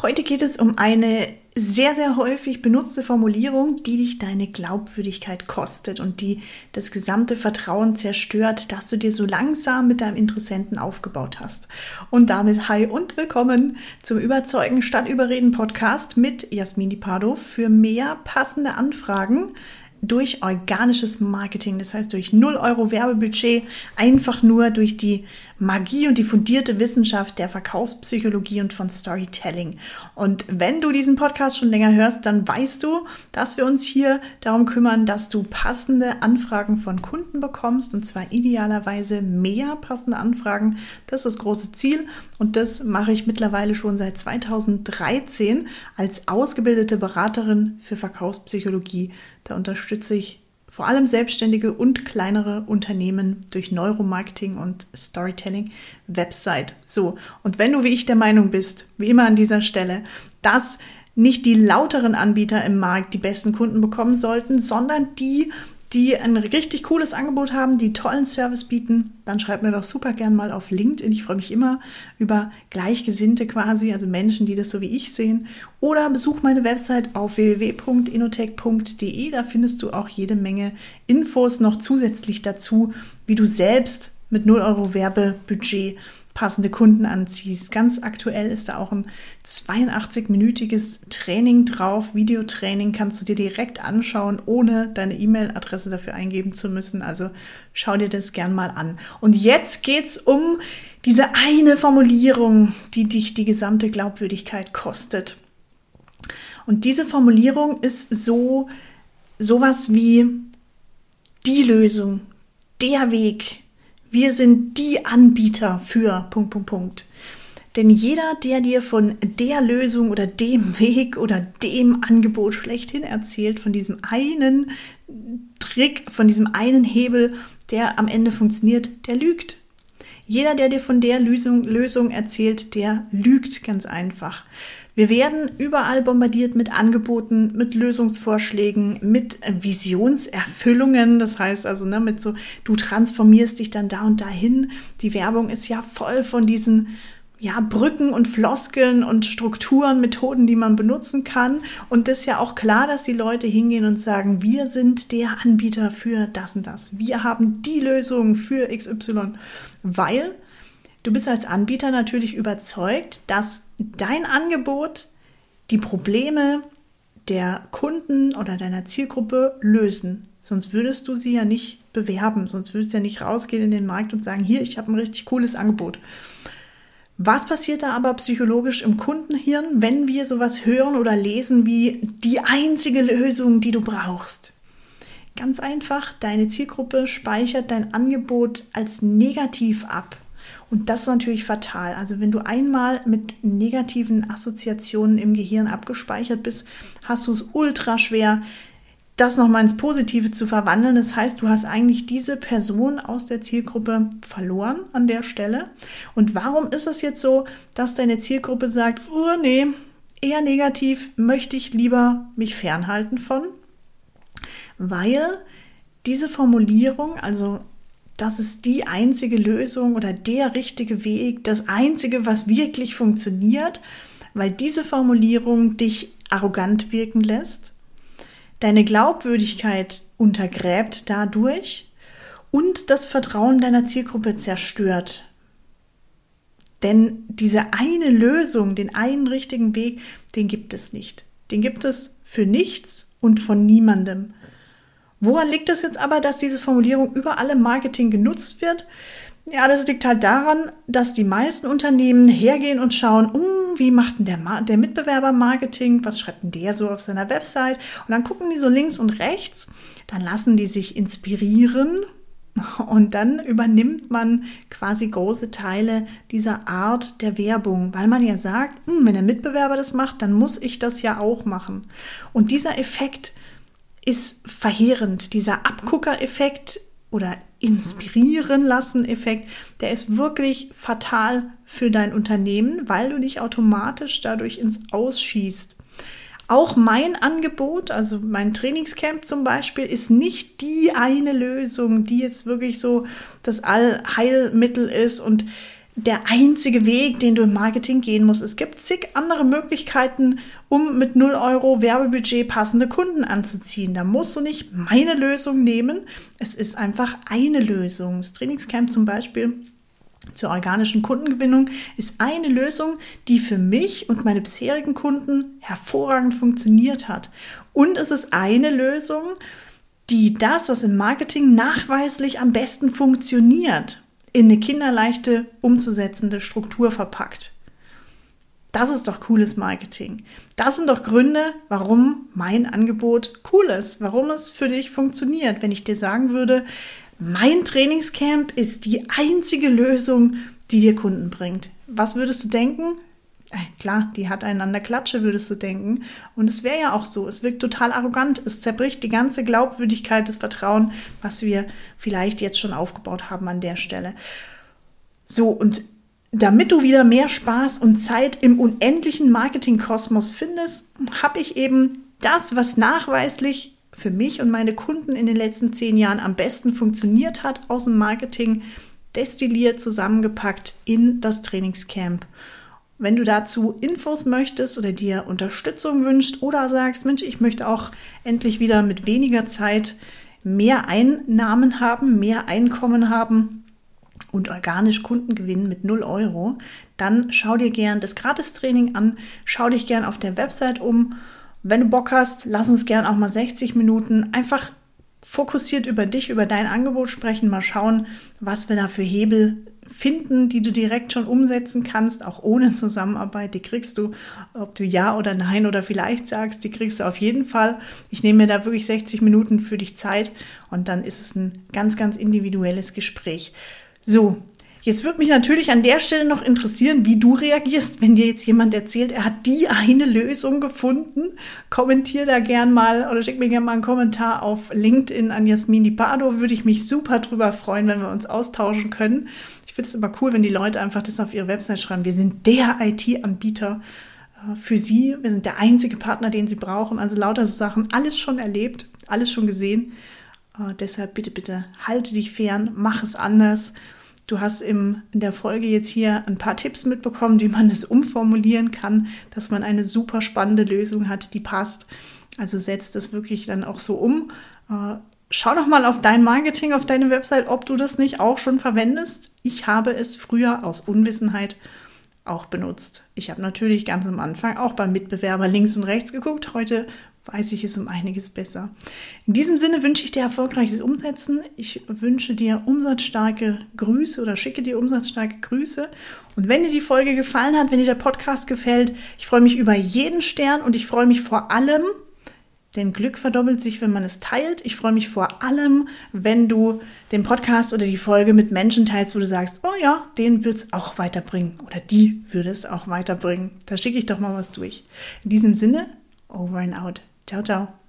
Heute geht es um eine sehr, sehr häufig benutzte Formulierung, die dich deine Glaubwürdigkeit kostet und die das gesamte Vertrauen zerstört, das du dir so langsam mit deinem Interessenten aufgebaut hast. Und damit hi und willkommen zum Überzeugen statt Überreden Podcast mit Jasmin Pardo für mehr passende Anfragen durch organisches Marketing, das heißt durch 0 Euro Werbebudget, einfach nur durch die Magie und die fundierte Wissenschaft der Verkaufspsychologie und von Storytelling. Und wenn du diesen Podcast schon länger hörst, dann weißt du, dass wir uns hier darum kümmern, dass du passende Anfragen von Kunden bekommst und zwar idealerweise mehr passende Anfragen. Das ist das große Ziel und das mache ich mittlerweile schon seit 2013 als ausgebildete Beraterin für Verkaufspsychologie. Da unterstütze ich vor allem selbstständige und kleinere Unternehmen durch Neuromarketing und Storytelling Website. So, und wenn du wie ich der Meinung bist, wie immer an dieser Stelle, dass nicht die lauteren Anbieter im Markt die besten Kunden bekommen sollten, sondern die, die ein richtig cooles Angebot haben, die tollen Service bieten, dann schreib mir doch super gern mal auf LinkedIn. Ich freue mich immer über Gleichgesinnte quasi, also Menschen, die das so wie ich sehen. Oder besuch meine Website auf www.inotech.de. Da findest du auch jede Menge Infos noch zusätzlich dazu, wie du selbst mit 0 Euro Werbebudget passende Kunden anziehst. Ganz aktuell ist da auch ein 82-minütiges Training drauf. Videotraining kannst du dir direkt anschauen, ohne deine E-Mail-Adresse dafür eingeben zu müssen. Also schau dir das gern mal an. Und jetzt geht's um diese eine Formulierung, die dich die gesamte Glaubwürdigkeit kostet. Und diese Formulierung ist so sowas wie die Lösung, der Weg, wir sind die Anbieter für Punkt, Punkt, Punkt. Denn jeder, der dir von der Lösung oder dem Weg oder dem Angebot schlechthin erzählt, von diesem einen Trick, von diesem einen Hebel, der am Ende funktioniert, der lügt. Jeder, der dir von der Lösung, Lösung erzählt, der lügt ganz einfach. Wir werden überall bombardiert mit Angeboten, mit Lösungsvorschlägen, mit Visionserfüllungen. Das heißt also, ne, mit so, du transformierst dich dann da und dahin. Die Werbung ist ja voll von diesen ja, Brücken und Floskeln und Strukturen, Methoden, die man benutzen kann. Und das ist ja auch klar, dass die Leute hingehen und sagen, wir sind der Anbieter für das und das. Wir haben die Lösung für XY, weil Du bist als Anbieter natürlich überzeugt, dass dein Angebot die Probleme der Kunden oder deiner Zielgruppe lösen. Sonst würdest du sie ja nicht bewerben, sonst würdest du ja nicht rausgehen in den Markt und sagen, hier, ich habe ein richtig cooles Angebot. Was passiert da aber psychologisch im Kundenhirn, wenn wir sowas hören oder lesen wie die einzige Lösung, die du brauchst? Ganz einfach, deine Zielgruppe speichert dein Angebot als negativ ab. Und das ist natürlich fatal. Also wenn du einmal mit negativen Assoziationen im Gehirn abgespeichert bist, hast du es ultra schwer, das nochmal ins Positive zu verwandeln. Das heißt, du hast eigentlich diese Person aus der Zielgruppe verloren an der Stelle. Und warum ist es jetzt so, dass deine Zielgruppe sagt, oh nee, eher negativ, möchte ich lieber mich fernhalten von? Weil diese Formulierung, also das ist die einzige Lösung oder der richtige Weg, das einzige, was wirklich funktioniert, weil diese Formulierung dich arrogant wirken lässt, deine Glaubwürdigkeit untergräbt dadurch und das Vertrauen deiner Zielgruppe zerstört. Denn diese eine Lösung, den einen richtigen Weg, den gibt es nicht. Den gibt es für nichts und von niemandem. Woran liegt es jetzt aber, dass diese Formulierung überall im Marketing genutzt wird? Ja, das liegt halt daran, dass die meisten Unternehmen hergehen und schauen, um, wie macht denn der, der Mitbewerber Marketing? Was schreibt denn der so auf seiner Website? Und dann gucken die so links und rechts, dann lassen die sich inspirieren und dann übernimmt man quasi große Teile dieser Art der Werbung, weil man ja sagt, hm, wenn der Mitbewerber das macht, dann muss ich das ja auch machen. Und dieser Effekt, ist verheerend. Dieser Abgucker-Effekt oder inspirieren lassen Effekt, der ist wirklich fatal für dein Unternehmen, weil du dich automatisch dadurch ins Ausschießt. Auch mein Angebot, also mein Trainingscamp zum Beispiel, ist nicht die eine Lösung, die jetzt wirklich so das Allheilmittel ist und der einzige Weg, den du im Marketing gehen musst. Es gibt zig andere Möglichkeiten, um mit 0 Euro Werbebudget passende Kunden anzuziehen. Da musst du nicht meine Lösung nehmen. Es ist einfach eine Lösung. Das Trainingscamp zum Beispiel zur organischen Kundengewinnung ist eine Lösung, die für mich und meine bisherigen Kunden hervorragend funktioniert hat. Und es ist eine Lösung, die das, was im Marketing nachweislich am besten funktioniert, in eine kinderleichte umzusetzende Struktur verpackt. Das ist doch cooles Marketing. Das sind doch Gründe, warum mein Angebot cool ist, warum es für dich funktioniert. Wenn ich dir sagen würde, mein Trainingscamp ist die einzige Lösung, die dir Kunden bringt. Was würdest du denken? Äh, klar, die hat einander Klatsche, würdest du denken. Und es wäre ja auch so. Es wirkt total arrogant. Es zerbricht die ganze Glaubwürdigkeit, das Vertrauen, was wir vielleicht jetzt schon aufgebaut haben an der Stelle. So, und damit du wieder mehr Spaß und Zeit im unendlichen Marketingkosmos findest, habe ich eben das, was nachweislich für mich und meine Kunden in den letzten zehn Jahren am besten funktioniert hat aus dem Marketing, destilliert, zusammengepackt in das Trainingscamp. Wenn du dazu Infos möchtest oder dir Unterstützung wünschst oder sagst, Mensch, ich möchte auch endlich wieder mit weniger Zeit mehr Einnahmen haben, mehr Einkommen haben und organisch Kunden gewinnen mit 0 Euro, dann schau dir gern das Gratistraining an, schau dich gern auf der Website um. Wenn du Bock hast, lass uns gern auch mal 60 Minuten einfach fokussiert über dich, über dein Angebot sprechen, mal schauen, was wir da für Hebel finden, die du direkt schon umsetzen kannst, auch ohne Zusammenarbeit. Die kriegst du, ob du ja oder nein oder vielleicht sagst, die kriegst du auf jeden Fall. Ich nehme mir da wirklich 60 Minuten für dich Zeit und dann ist es ein ganz, ganz individuelles Gespräch. So, Jetzt würde mich natürlich an der Stelle noch interessieren, wie du reagierst, wenn dir jetzt jemand erzählt, er hat die eine Lösung gefunden. Kommentier da gern mal oder schick mir gern mal einen Kommentar auf LinkedIn an Jasmin Di Pardo. Würde ich mich super drüber freuen, wenn wir uns austauschen können. Ich finde es immer cool, wenn die Leute einfach das auf ihre Website schreiben. Wir sind der IT-Anbieter äh, für sie. Wir sind der einzige Partner, den sie brauchen. Also lauter so Sachen. Alles schon erlebt, alles schon gesehen. Uh, deshalb bitte, bitte halte dich fern, mach es anders. Du hast im, in der Folge jetzt hier ein paar Tipps mitbekommen, wie man das umformulieren kann, dass man eine super spannende Lösung hat, die passt. Also setzt das wirklich dann auch so um. Äh, schau doch mal auf dein Marketing, auf deine Website, ob du das nicht auch schon verwendest. Ich habe es früher aus Unwissenheit auch benutzt. Ich habe natürlich ganz am Anfang auch beim Mitbewerber links und rechts geguckt. Heute weiß ich es um einiges besser. In diesem Sinne wünsche ich dir erfolgreiches Umsetzen. Ich wünsche dir umsatzstarke Grüße oder schicke dir umsatzstarke Grüße. Und wenn dir die Folge gefallen hat, wenn dir der Podcast gefällt, ich freue mich über jeden Stern und ich freue mich vor allem, denn Glück verdoppelt sich, wenn man es teilt. Ich freue mich vor allem, wenn du den Podcast oder die Folge mit Menschen teilst, wo du sagst, oh ja, den wird es auch weiterbringen oder die würde es auch weiterbringen. Da schicke ich doch mal was durch. In diesem Sinne, over and out. Ciao, ciao.